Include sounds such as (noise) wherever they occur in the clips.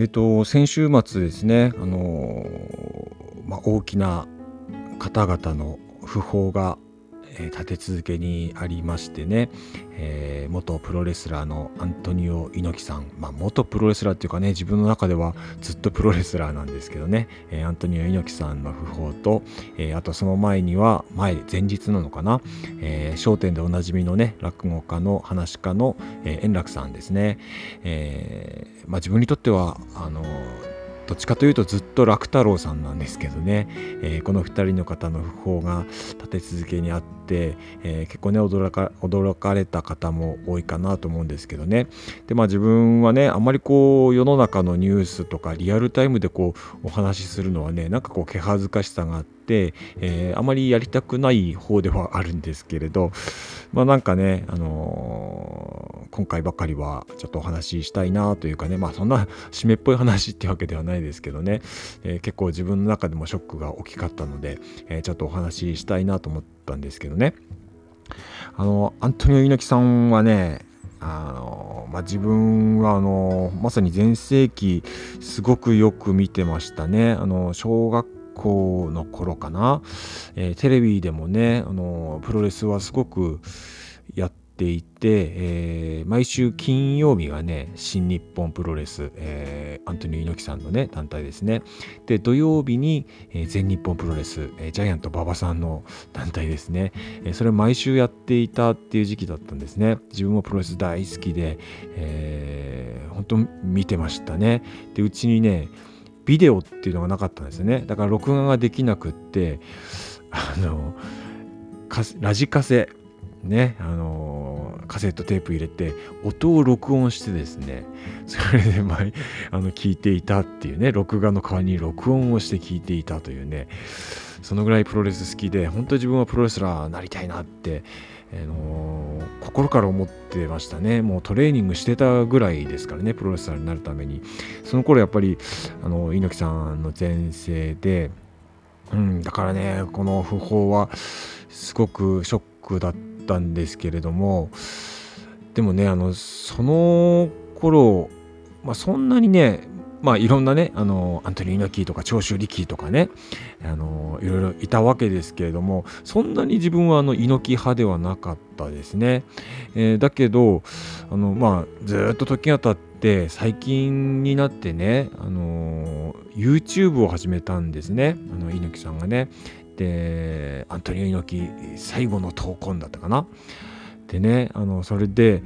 えっと、先週末ですね、あのまあ、大きな方々の訃報が、立て続けにありましてね、えー、元プロレスラーのアントニオ猪木さん、まあ、元プロレスラーっていうかね自分の中ではずっとプロレスラーなんですけどね、えー、アントニオ猪木さんの訃報と、えー、あとその前には前前日なのかな『えー、笑点』でおなじみのね落語家の話家の、え、円楽さんですね、えまあ、自分にとってはあのどっちかというとずっと楽太郎さんなんですけどね、えー、この2人の方の訃報が立て続けにあって、えー、結構ね驚か驚かれた方も多いかなと思うんですけどね。でまあ自分はねあんまりこう世の中のニュースとかリアルタイムでこうお話しするのはねなんかこう気恥ずかしさがあって、えー、あまりやりたくない方ではあるんですけれどまあなんかね、あのー、今回ばかりはちょっとお話ししたいなというかね、まあそんな締めっぽい話ってわけではないですけどね、えー、結構自分の中でもショックが大きかったので、え、ちょっとお話ししたいなと思ってたんですけどね。あの、アントニオ猪木さんはね、あのまあ、自分はあのまさに全盛期すごくよく見てましたね。あの小学校の頃かな、えー、テレビでもねあのプロレスはすごくやっていて、えー、毎週金曜日がね新日本プロレス、えー、アントニオ猪木さんのね団体ですね。で土曜日に、えー、全日本プロレス、えジャイアント馬場さんの団体ですね、えそれ毎週やっていたっていう時期だったんですね。自分もプロレス大好きで、えー、本当見てましたね。でうちにねビデオっていうのがなかったんですね。だから録画ができなくってあのラジカセねあのカセットテープ入れて音を録音してですね (laughs) それで前あの聞いていたっていうね録画の代わりに録音をして聞いていたというねそのぐらいプロレス好きで本当自分はプロレスラーになりたいなってあのー、心から思ってましたね。もうトレーニングしてたぐらいですからねプロレスラーになるために。その頃やっぱりあの猪木さんの前世で、うん、だからねこの訃報はすごくショックだったたんですけれどもでもねあのその頃、まあ、そんなにねまあいろんなねあのアントニー猪木とか長州力とかねあのいろいろいたわけですけれどもそんなに自分はあの猪木派ではなかったですね、えー、だけどあのまあずっと時が経って最近になってねあの YouTube を始めたんですね。あの猪木さんがね。でアントニオ猪木最後の闘魂だったかな？でねあのそれで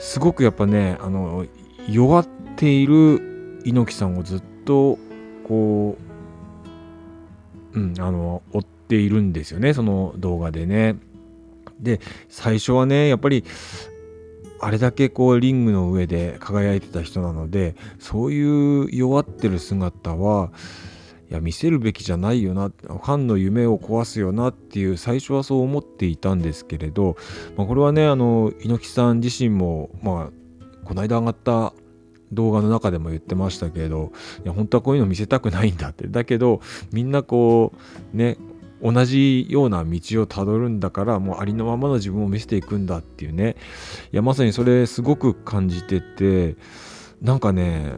すごくやっぱねあの弱っている猪木さんをずっとこう、うん、あの追っているんですよねその動画でね。で最初はねやっぱりあれだけこうリングの上で輝いてた人なのでそういう弱ってる姿はいや見せるべきじゃないよなファンの夢を壊すよなっていう最初はそう思っていたんですけれど、まあ、これはねあの猪木さん自身もまあこの間上がった動画の中でも言ってましたけどいや本当はこういうの見せたくないんだって。だけどみんなこうね同じような道をたどるんだからもうありのままの自分を見せていくんだっていうね。いやまさにそれすごく感じててなんかね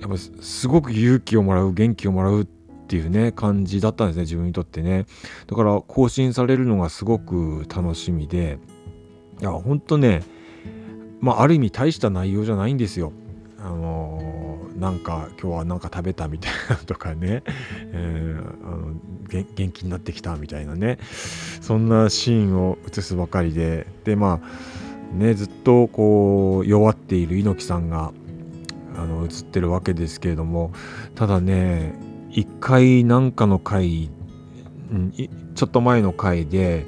やっぱすごく勇気をもらう元気をもらうっっていうね感じだったんですね自分にとってね。だから更新されるのがすごく楽しみで。いやほんとねまあある意味大した内容じゃないんですよ。あのなんか今日は何か食べたみたいなとかね、え (laughs) ー、あの元気になってきたみたいなね。そんなシーンを映すばかりで。でまあねずっとこう弱っている猪木さんがあの映ってるわけですけれども。ただね一回なんかの回、ちょっと前の回で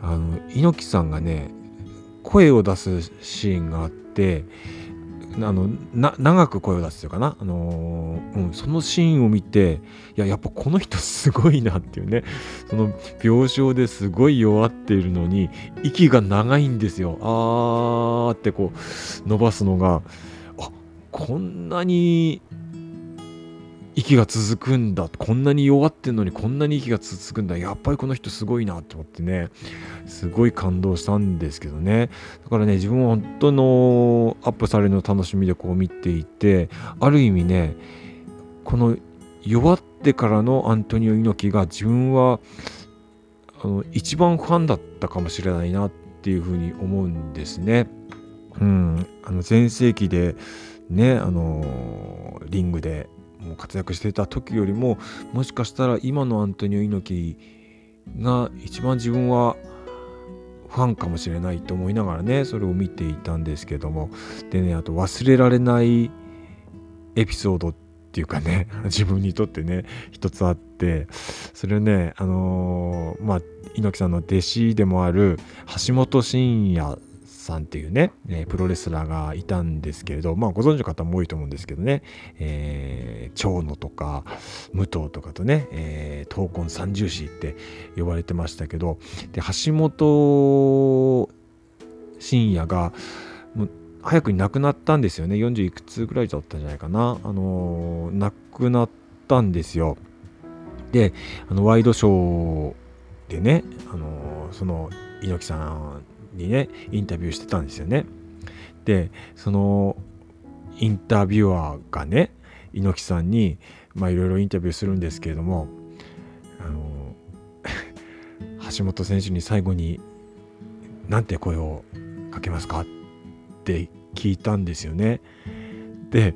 あの猪木さんがね声を出すシーンがあってあの長く声を出すというかな、あのー、うん、そのシーンを見ていややっぱこの人すごいなっていうねその病床ですごい弱っているのに息が長いんですよ。あーってこう伸ばすのがあこんなに息が続くんだ。こんなに弱ってんのにこんなに息が続くんだ。やっぱりこの人すごいなって思ってね。すごい感動したんですけどね。だからね自分は本当のアップされるの楽しみでこう見ていてある意味ねこの弱ってからのアントニオ猪木が自分はあの一番ファンだったかもしれないなっていうふうに思うんですね。うん、あの全盛期でねあのリングでもう活躍していた時よりももしかしたら今のアントニオ猪木が一番自分はファンかもしれないと思いながらねそれを見ていたんですけども。でねあと忘れられないエピソードっていうかね (laughs) 自分にとってね一つあって。それねあのー、まあ猪木さんの弟子でもある橋本真也さんっていうね、えー、プロレスラーがいたんですけれど、まあご存知の方も多いと思うんですけどね、えー、長野とか武藤とかとね、えー、闘魂三重士って呼ばれてましたけど、で、橋本真也が、もう早くに亡くなったんですよね。40いくつぐらいだったんじゃないかな。あのー、亡くなったんですよ。で、あのワイドショーでね、あのー、その猪木さんにねインタビューしてたんですよね。でそのインタビュアーがね猪木さんにいろいろインタビューするんですけれどもあの (laughs) 橋本選手に最後に何て声をかけますか？って聞いたんですよね。で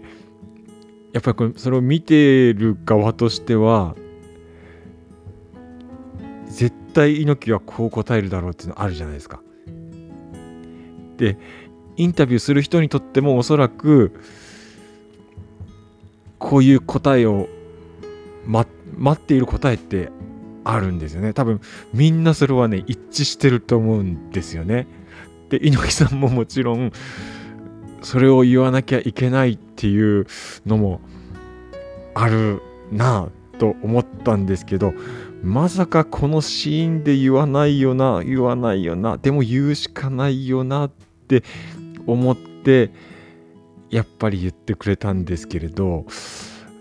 やっぱりこれそれを見てる側としては絶対猪木はこう答えるだろうっていうのあるじゃないですか。でインタビューする人にとってもおそらくこういう答えを、ま、待っている答えってあるんですよね。多分みんなそれはね一致してると思うんですよね。で猪木さんももちろんそれを言わなきゃいけないっていうのもあるなぁと思ったんですけどまさかこのシーンで言わないよな言わないよなでも言うしかないよなっって思ってやっぱり言ってくれたんですけれど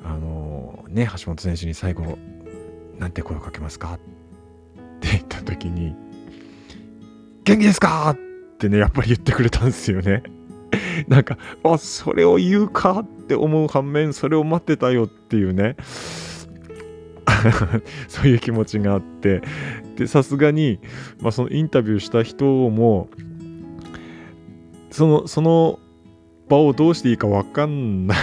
あのね橋本選手に最後「なんて声をかけますか?」って言った時に「元気ですか?」ってねやっぱり言ってくれたんですよね。(laughs) なんかあそれを言うか？って思う反面それを待ってたよっていうね (laughs) そういう気持ちがあってでさすがに、まあ、そのインタビューした人もそのその場をどうしていいか分かんなか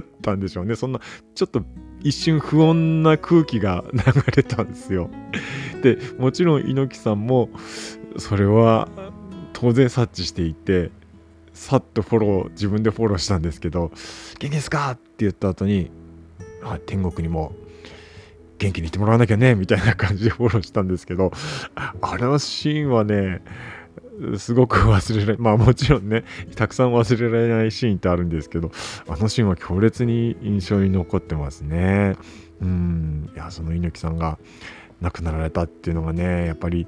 ったんでしょうねそんなちょっと一瞬不穏な空気が (laughs) 流れたんですよでもちろん猪木さんもそれは当然察知していてさっとフォロー自分でフォローしたんですけど「元気ですか?」って言った後にあ天国にも元気にいてもらわなきゃねみたいな感じでフォローしたんですけどあれのシーンはねすごく忘れられ、(laughs) まあもちろんね、たくさん忘れられないシーンってあるんですけど、あのシーンは強烈に印象に残ってますね。うん、いや、その猪木さんが亡くなられたっていうのがね、やっぱり、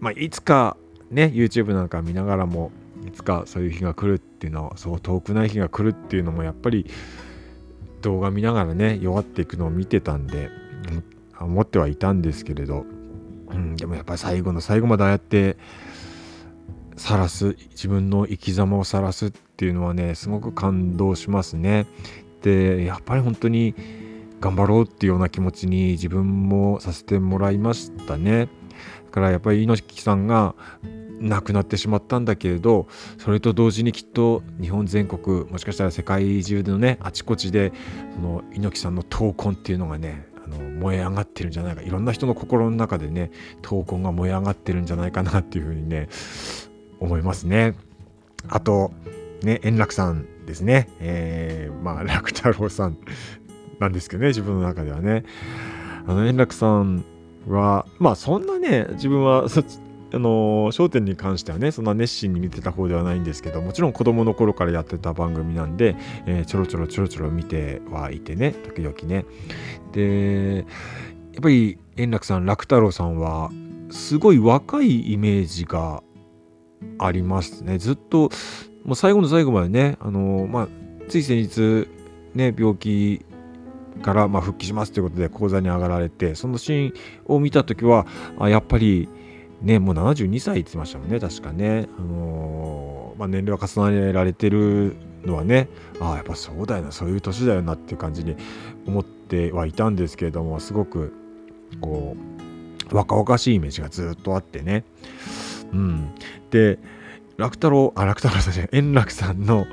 まあいつかね、YouTube なんか見ながらも、いつかそういう日が来るっていうのは、そう遠くない日が来るっていうのも、やっぱり動画見ながらね、弱っていくのを見てたんで、思ってはいたんですけれど、うん、でもやっぱり最後の最後までああやって晒す自分の生き様を晒すっていうのはねすごく感動しますね。でやっぱり本当に頑張ろうっていうような気持ちに自分もさせてもらいましたね。だからやっぱり猪木さんが亡くなってしまったんだけれどそれと同時にきっと日本全国もしかしたら世界中でのねあちこちでその猪木さんの闘魂っていうのがねあの燃え上がってるんじゃないかいろんな人の心の中でね闘魂が燃え上がってるんじゃないかなっていうふうにね思いますね。あと、ね、円楽さんですね。えー、まあ、楽太郎さんなんですけどね、自分の中ではね。あの、円楽さんは、まあ、そんなね、自分は、あの、笑点に関してはね、そんな熱心に見てた方ではないんですけど、もちろん子供の頃からやってた番組なんで、えー、ちょろちょろちょろちょろ見てはいてね、時々ね。で、やっぱり円楽さん、楽太郎さんは、すごい若いイメージがありますね。ずっと、もう最後の最後までね、あのまあ、つい先日、ね、病気から、まあ、復帰しますということで講座に上がられてそのシーンを見た時はあやっぱりねもう72歳って言ってましたもんね確かね、あのー、まあ、年齢は重ねられてるのはねああやっぱそうだよなそういう年だよなっていう感じに思ってはいたんですけれどもすごくこう若々しいイメージがずっとあってね。うん。で楽太郎あ楽太郎さんじゃない円楽さんの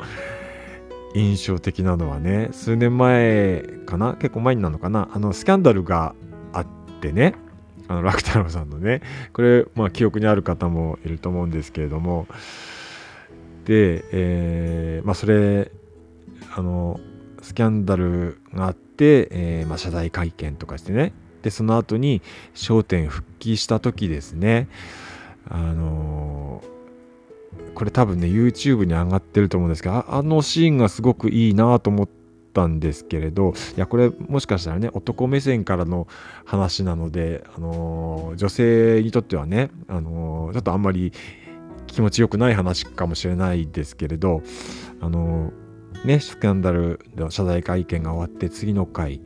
印象的なのはね数年前かな結構前になるのかなあのスキャンダルがあってね。あの楽太郎さんのねこれ、まあ、記憶にある方もいると思うんですけれども。で、えー、まあ、それあのスキャンダルがあって、えー、まあ、謝罪会見とかしてね。でその後に『笑点』復帰した時ですね。あのこれ多分ね YouTube に上がってると思うんですけどあのシーンがすごくいいなと思ってたんですけれどいやこれもしかしたらね男目線からの話なので、あの女性にとってはね、あのちょっとあんまり気持ちよくない話かもしれないですけれどあのねスキャンダルの謝罪会見が終わって次の回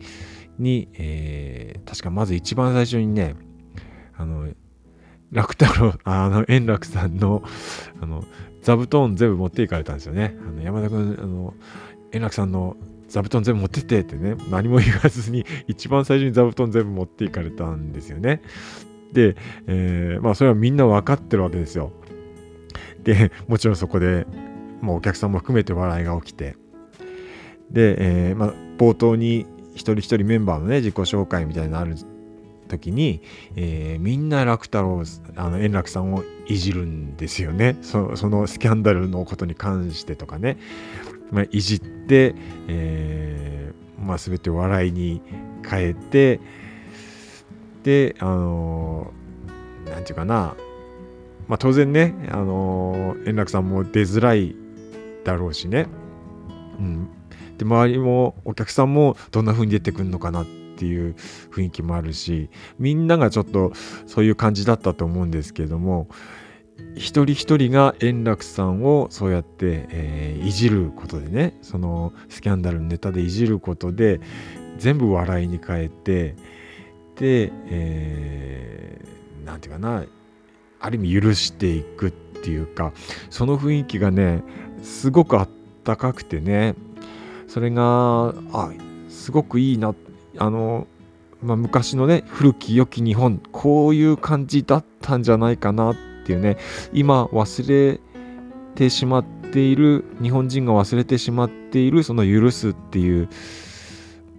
に、えー、確かまず一番最初にねあの楽太郎、あの、円楽さんの、あの、座布団全部持っていかれたんですよね。あの山田君、あの、円楽さんの座布団全部持ってってってね、何も言わずに、(laughs) 一番最初に座布団全部持っていかれたんですよね。で、えー、まあ、それはみんな分かってるわけですよ。で、もちろんそこで、まあ、お客さんも含めて笑いが起きて、で、えー、まあ、冒頭に一人一人メンバーのね、自己紹介みたいなのある時に、えー、みんな楽太郎あの円楽さんをいじるんですよねそのスキャンダルのことに関してとかね、まあ、いじって、えーまあ、全て笑いに変えてであのー、ていうかな、まあ、当然ね、あのー、円楽さんも出づらいだろうしね、うん、で周りもお客さんもどんな風に出てくるのかなっていう雰囲気もあるしみんながちょっとそういう感じだったと思うんですけども一人一人が円楽さんをそうやって、えー、いじることでねそのスキャンダルのネタでいじることで全部笑いに変えてで、えー、ていうかなある意味許していくっていうかその雰囲気がねすごくあったかくてねそれがあすごくいいなあの、まあ、昔のね古き良き日本こういう感じだったんじゃないかなっていうね今忘れてしまっている日本人が忘れてしまっているその許すっていう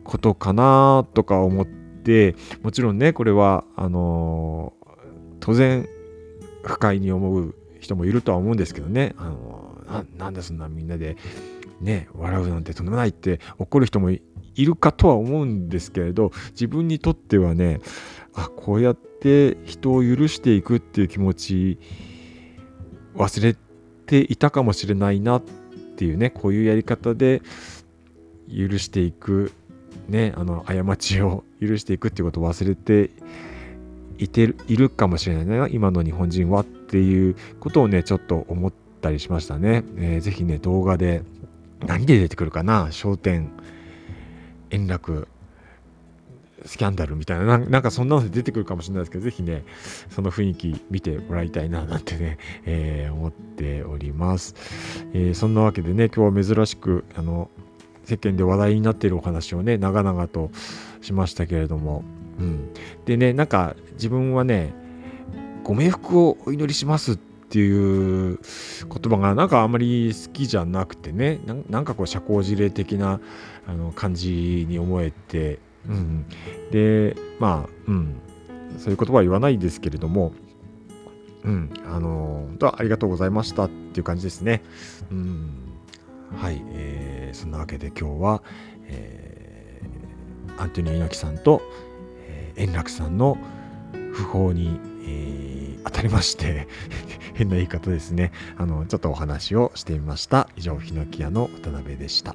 ことかなとか思ってもちろんねこれはあの当然不快に思う人もいるとは思うんですけどね。あのなんでそんなみんなでね笑うなんてとんでもないって怒る人もいいるかとは思うんですけれど自分にとってはねあこうやって人を許していくっていう気持ち忘れていたかもしれないなっていうねこういうやり方で許していくねあの過ちを許していくっていうことを忘れていているかもしれないな今の日本人はっていうことをねちょっと思ったりしましたね、えー、ぜひね動画で何で出てくるかな焦点円楽スキャンダルみたいななんかそんなので出てくるかもしれないですけどぜひねその雰囲気見てもらいたいななんてね、(laughs) えー、思っております、えー、そんなわけでね今日は珍しくあの世間で話題になっているお話をね長々としましたけれども、うん、でねなんか自分はねご冥福をお祈りしますっていう言葉がなんかあんまり好きじゃなくてねなんかこう社交辞令的なあの感じに思えて、うん、でまあ、うん、そういう言葉は言わないですけれども、うん、あの本当はありがとうございましたっていう感じですね。うん、はい、えー、そんなわけで今日は、えー、アントニオ猪木さんと、えー、円楽さんの訃報に、えー、当たりまして (laughs) 変な言い方ですね。あの、ちょっとお話をしてみました。以上、ヒノキ屋の渡辺でした。